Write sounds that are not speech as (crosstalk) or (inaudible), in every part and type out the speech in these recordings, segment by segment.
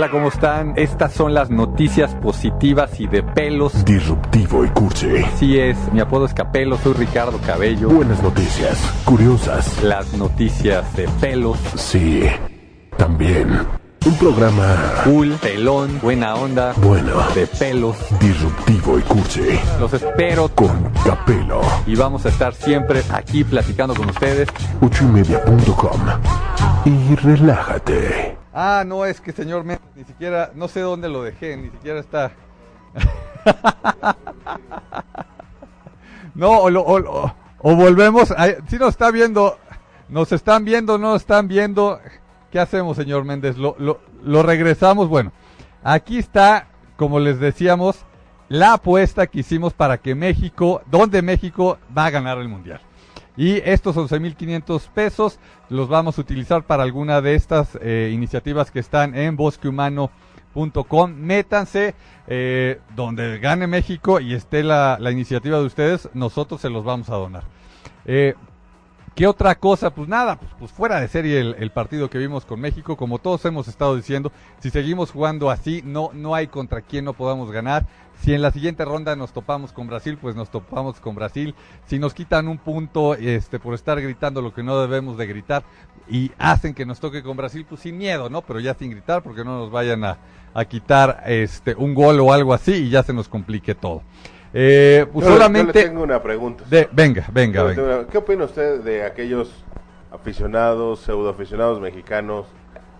Hola, ¿cómo están? Estas son las noticias positivas y de pelos. disruptivo y cursi. Así es, mi apodo es Capelo, soy Ricardo Cabello. Buenas noticias, curiosas. Las noticias de pelos. Sí, también. Un programa Cool, pelón, buena onda, bueno, de pelos. disruptivo y cursi. Los espero Con Capelo. y vamos a estar siempre aquí platicando con ustedes. ochoymedia.com. Y relájate. Ah, no, es que señor Méndez, ni siquiera, no sé dónde lo dejé, ni siquiera está. (laughs) no, o, o o volvemos, si nos está viendo, nos están viendo, no nos están viendo, ¿qué hacemos, señor Méndez? Lo, lo, lo regresamos, bueno, aquí está, como les decíamos, la apuesta que hicimos para que México, donde México va a ganar el Mundial. Y estos 11.500 pesos los vamos a utilizar para alguna de estas eh, iniciativas que están en bosquehumano.com. Métanse eh, donde gane México y esté la, la iniciativa de ustedes, nosotros se los vamos a donar. Eh, ¿Qué otra cosa? Pues nada, pues, pues fuera de serie el, el partido que vimos con México, como todos hemos estado diciendo, si seguimos jugando así, no, no hay contra quién no podamos ganar. Si en la siguiente ronda nos topamos con Brasil, pues nos topamos con Brasil. Si nos quitan un punto este, por estar gritando lo que no debemos de gritar y hacen que nos toque con Brasil, pues sin miedo, ¿no? Pero ya sin gritar porque no nos vayan a, a quitar este, un gol o algo así y ya se nos complique todo. Eh, Yo solamente... Yo le tengo una pregunta. de- venga, venga, una- ¿Qué opina usted de aquellos aficionados, pseudoaficionados mexicanos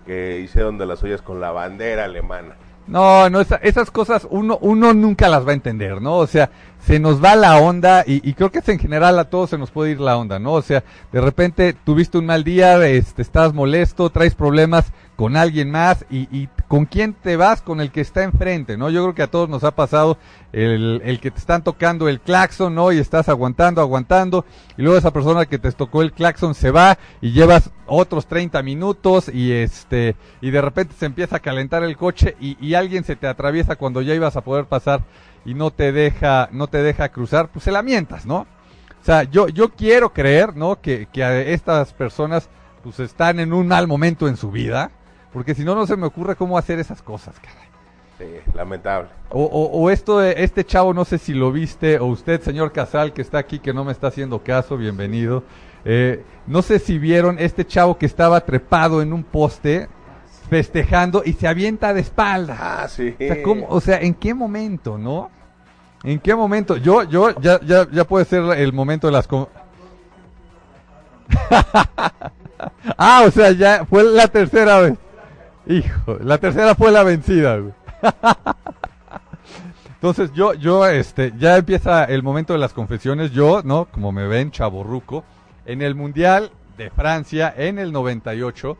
que hicieron de las suyas con la bandera alemana? No, no, esa- esas cosas uno, uno nunca las va a entender, ¿no? O sea, se nos va la onda y, y creo que es en general a todos se nos puede ir la onda, ¿no? O sea, de repente tuviste un mal día, este, estás molesto, traes problemas con alguien más y, y con quién te vas, con el que está enfrente, ¿no? Yo creo que a todos nos ha pasado el, el que te están tocando el claxon, ¿no? Y estás aguantando, aguantando y luego esa persona que te tocó el claxon se va y llevas otros 30 minutos y este y de repente se empieza a calentar el coche y, y alguien se te atraviesa cuando ya ibas a poder pasar y no te deja no te deja cruzar, pues se la mientas, ¿no? O sea, yo yo quiero creer, ¿no? Que, que a estas personas pues están en un mal momento en su vida, porque si no no se me ocurre cómo hacer esas cosas, caray. Sí, lamentable. O, o, o esto este chavo, no sé si lo viste, o usted, señor Casal, que está aquí, que no me está haciendo caso, bienvenido. Eh, no sé si vieron este chavo que estaba trepado en un poste, festejando y se avienta de espalda. Ah, sí. O sea, ¿cómo? O sea, ¿en qué momento, no? ¿En qué momento? Yo, yo, ya, ya, ya puede ser el momento de las... (laughs) ah, o sea, ya fue la tercera vez. Hijo, la tercera fue la vencida. (laughs) Entonces yo, yo, este, ya empieza el momento de las confesiones. Yo, ¿no? Como me ven, chaborruco, en el Mundial de Francia, en el 98,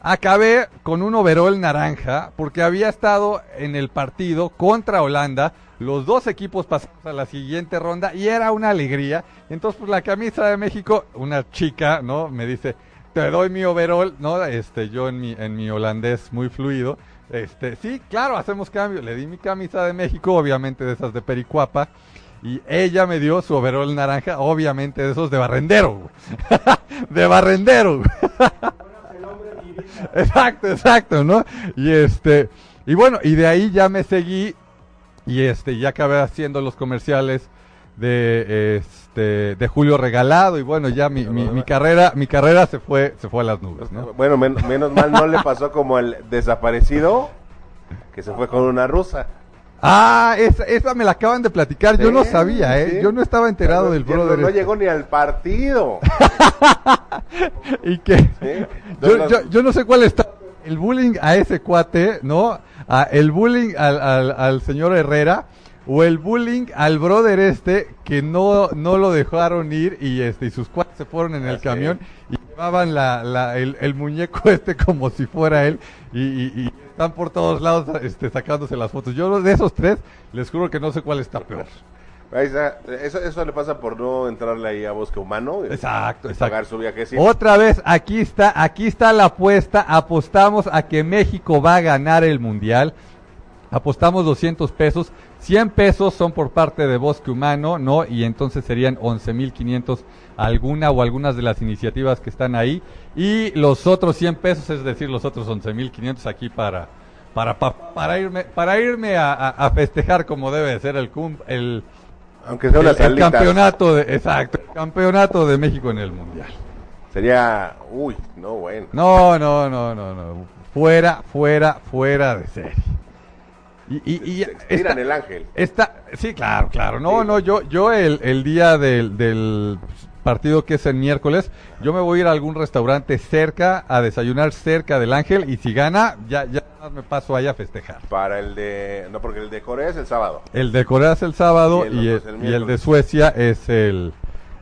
acabé con un overol naranja porque había estado en el partido contra Holanda. Los dos equipos pasamos a la siguiente ronda y era una alegría. Entonces, pues la camisa de México, una chica, ¿no? Me dice, te doy mi overol, ¿no? Este, yo en mi, en mi holandés muy fluido. Este, sí, claro, hacemos cambio. Le di mi camisa de México, obviamente de esas de Pericuapa. Y ella me dio su overol naranja, obviamente de esos de barrendero, (laughs) de barrendero. güey. (laughs) exacto, exacto, ¿no? Y este, y bueno, y de ahí ya me seguí y este, ya acabé haciendo los comerciales de este de Julio Regalado y bueno, ya mi, mi, mi carrera, mi carrera se fue, se fue a las nubes, ¿no? Bueno, men- menos mal no le pasó como el desaparecido que se fue con una rusa. Ah, esa, esa me la acaban de platicar, yo no sabía, ¿eh? sí. Yo no estaba enterado No, del brother. No, no este. llegó ni al partido. (laughs) y que Sí. yo, yo, yo no sé cuál está el bullying a ese cuate, ¿no? A el bullying al, al, al señor Herrera o el bullying al brother este que no no lo dejaron ir y este y sus cuates se fueron en el Así camión y llevaban la, la el, el muñeco (laughs) este como si fuera él y, y, y están por todos lados este, sacándose las fotos. Yo de esos tres, les juro que no sé cuál está peor. Eso, eso le pasa por no entrarle ahí a Bosque Humano. y Exacto, Pagar exacto. su viaje. Otra vez, aquí está, aquí está la apuesta. Apostamos a que México va a ganar el mundial. Apostamos 200 pesos. 100 pesos son por parte de Bosque Humano, ¿no? Y entonces serían 11.500 alguna o algunas de las iniciativas que están ahí. Y los otros 100 pesos, es decir, los otros 11.500 aquí para, para, pa- para irme, para irme a, a- a festejar como debe de ser el, cum- el, Aunque sea el, campeonato de, exacto, el campeonato de México en el mundial. Sería. Uy, no, bueno. No, no, no, no, no. Fuera, fuera, fuera de serie. Y, y, y esta- el ángel. esta- sí, claro, claro. No, Sí. no, yo, yo el, el día del, del partido que es el miércoles, yo me voy a ir a algún restaurante cerca a desayunar cerca del Ángel y si gana, ya, ya me paso allá a festejar. Para el de. No, porque el de Corea es el sábado. El de Corea es el sábado Y el el y el de. Suecia es el,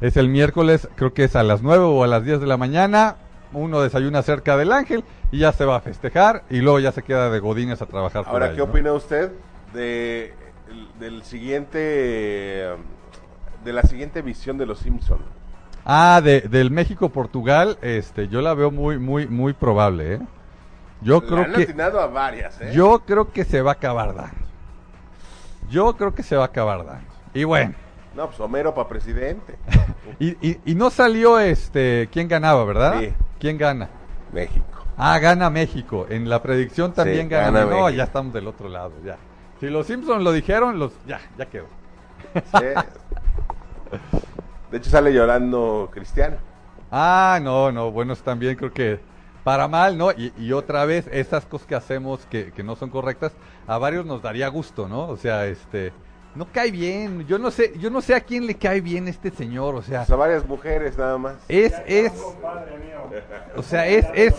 es el miércoles, creo que es a las 9 o a las 10 de la mañana. Uno desayuna cerca del Ángel y ya se va a festejar y luego ya se queda de godines a trabajar. por Ahora, ahí, ¿qué ¿no? opina usted de, el- del siguiente. de la siguiente visión de los Simpson? Ah, de, del México-Portugal, este, yo la veo muy, muy, muy probable, ¿eh? Yo Le creo han que, a varias, ¿eh? yo creo que se va a acabar dando. Yo creo que se va a acabar dando. Y bueno, No, pues Homero para presidente. (laughs) y, y, y no salió este, quién ganaba, ¿verdad? Sí. ¿Quién gana? México. Ah, gana México. En la predicción también Sí, gana. gana No, ya estamos del otro lado, ya. Si los Simpsons lo dijeron, los, ya, ya quedó. Sí. De hecho, sale llorando Cristiano. Ah, no, no, bueno, también creo que para mal, ¿no? Y, y otra vez, esas cosas que hacemos que, que no son correctas, a varios nos daría gusto, ¿no? O sea, este, no cae bien, yo no sé, yo no sé a quién le cae bien este señor, o sea, a varias mujeres nada más. es, es, o sea, es, es,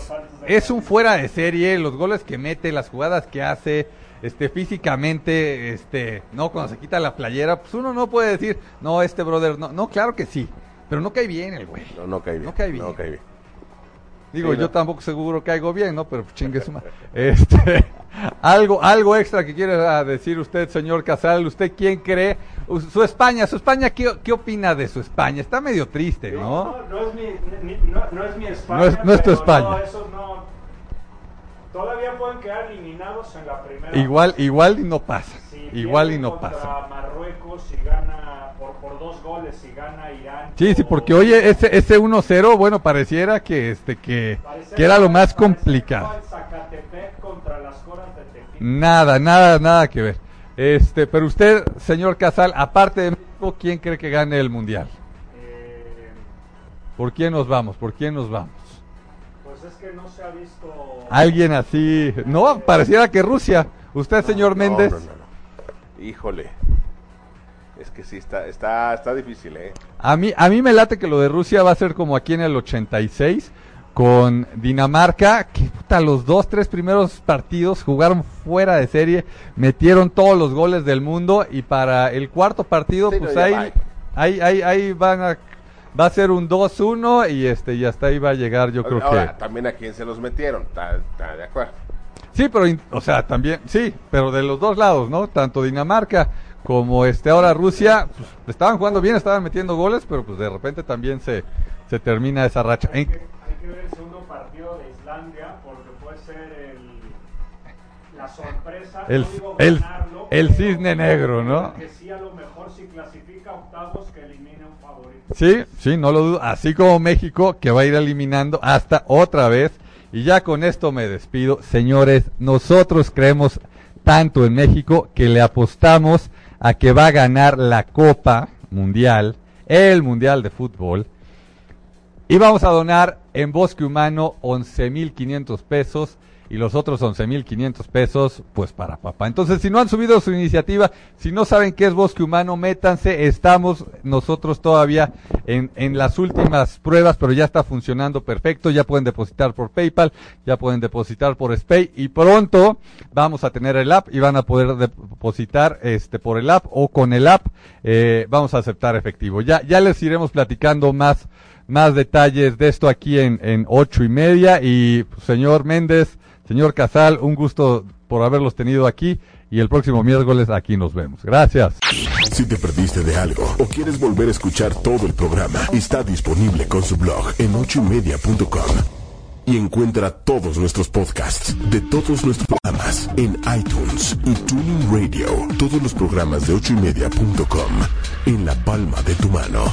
es un fuera de serie, los goles que mete, las jugadas que hace, este, físicamente, este, no, cuando se quita la playera, pues uno no puede decir, no, este brother, no, no, claro que sí, pero no cae bien el güey. No, no cae bien. No cae bien. No cae bien. Digo, Sí, yo ¿no? tampoco seguro caigo bien, ¿no? Pero chingue su. (laughs) Este, algo, algo extra que quiere ah, decir usted, señor Casal. ¿Usted quién cree? Su España, su España, ¿qué, qué opina de su España? Está medio triste, ¿no? No, no es mi, ni- no, no es mi España. No es- no es tu España. Todavía pueden quedar eliminados en la primera. Igual, igual y no pasa. Si Igual y no contra pasa. Marruecos, si gana por, por dos goles, si gana Irán. Sí, sí, porque oye, ese, ese 1-0, bueno, pareciera que este, que, que era lo más complicado. el Zacatepec contra las Coras de Tepic. Nada, nada, nada que ver. Este, pero usted, señor Casal, aparte de México, ¿quién cree que gane el mundial? Eh, ¿Por quién nos vamos? ¿Por quién nos vamos? pues es que no se ha visto. Alguien así. No, pareciera que Rusia. Usted, señor No, Méndez. No. Híjole. Es que sí, está, está, está difícil, ¿eh? A mí, a mí me late que lo de Rusia va a ser como aquí en el 86 con Dinamarca, que puta, los dos, tres primeros partidos jugaron fuera de serie, metieron todos los goles del mundo y para el cuarto partido, Sí, pues no, ahí, ahí, ahí, ahí van a, va a ser un 2-1 y este, y hasta ahí va a llegar, yo creo Ahora, que. también a quién se los metieron. Está, está de acuerdo. Sí, pero, o sea, también, sí, pero de los dos lados, ¿no? Tanto Dinamarca como este ahora Rusia, pues, estaban jugando bien, estaban metiendo goles, pero pues de repente también se, se termina esa racha. En- que, ver el segundo partido de Islandia porque puede ser el, la sorpresa. El- no digo el- ganarlo, el pero cisne negro, ¿no? Que sí, a lo mejor si clasifica a octavos que elimine un favorito. Sí, sí, no lo dudo. Así como México, que va a ir eliminando hasta otra vez. Y ya con esto me despido. Señores, nosotros creemos tanto en México que le apostamos a que va a ganar la Copa Mundial, el Mundial de Fútbol. Y vamos a donar en Bosque Humano 11.500 pesos y los otros 11.500 pesos pues para papá. Entonces, si no han subido su iniciativa, si no saben qué es Bosque Humano, métanse. Estamos nosotros todavía en, en las últimas pruebas, pero ya está funcionando perfecto. Ya pueden depositar por PayPal, ya pueden depositar por SPAY y pronto vamos a tener el app y van a poder depositar este por el app o con el app. eh, vamos a aceptar efectivo. Ya, ya les iremos platicando más más detalles de esto aquí en, en ocho y media. Y señor Méndez, Señor Casal, un gusto por haberlos tenido aquí y el próximo miércoles aquí nos vemos. Gracias. Si te perdiste de algo o quieres volver a escuchar todo el programa, está disponible con su blog en ochoymedia.com. Y encuentra todos nuestros podcasts de todos nuestros programas en iTunes y Tuning Radio. Todos los programas de ochoymedia.com en la palma de tu mano.